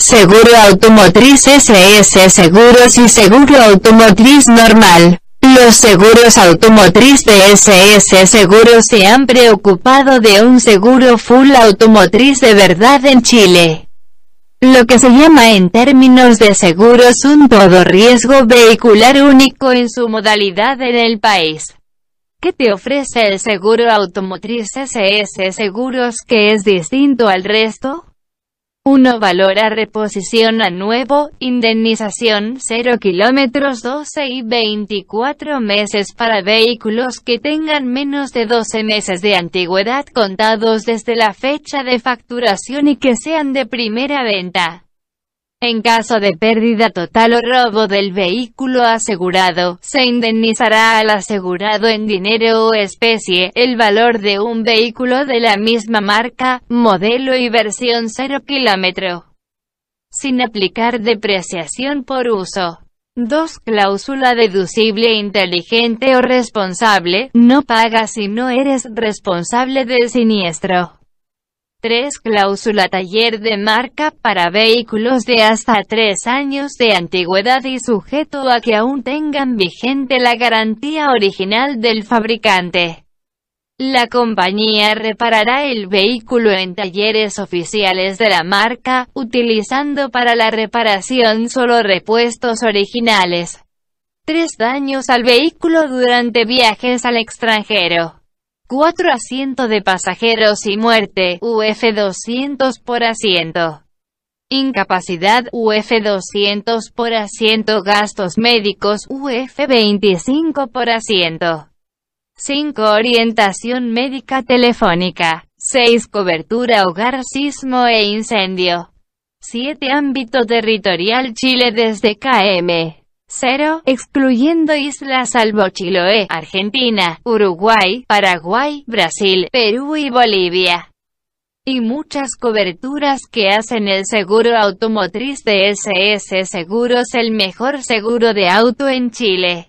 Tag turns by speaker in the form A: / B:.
A: Seguro automotriz SS Seguros y seguro automotriz normal. Los seguros automotriz de SS Seguros se han preocupado de un seguro full automotriz de verdad en Chile. Lo que se llama en términos de seguros un todo riesgo vehicular único en su modalidad en el país. ¿Qué te ofrece el seguro automotriz SS Seguros que es distinto al resto? 1. Valora reposición a nuevo, indemnización 0 kilómetros 12 y 24 meses para vehículos que tengan menos de 12 meses de antigüedad contados desde la fecha de facturación y que sean de primera venta. En caso de pérdida total o robo del vehículo asegurado, se indemnizará al asegurado en dinero o especie, el valor de un vehículo de la misma marca, modelo y versión 0 kilómetro. Sin aplicar depreciación por uso. 2. Cláusula deducible inteligente o responsable, no pagas si no eres responsable del siniestro. 3. Cláusula taller de marca para vehículos de hasta 3 años de antigüedad y sujeto a que aún tengan vigente la garantía original del fabricante. La compañía reparará el vehículo en talleres oficiales de la marca, utilizando para la reparación solo repuestos originales. 3 daños al vehículo durante viajes al extranjero. 4 asiento de pasajeros y muerte, UF 200 por asiento. Incapacidad, UF 200 por asiento Gastos médicos, UF 25 por asiento. 5. Orientación médica telefónica. 6. Cobertura hogar sismo e incendio. 7. Ámbito territorial Chile desde KM. 0, excluyendo islas salvo Chiloé, Argentina, Uruguay, Paraguay, Brasil, Perú y Bolivia. Y muchas coberturas que hacen el seguro automotriz de SS Seguros el mejor seguro de auto en Chile.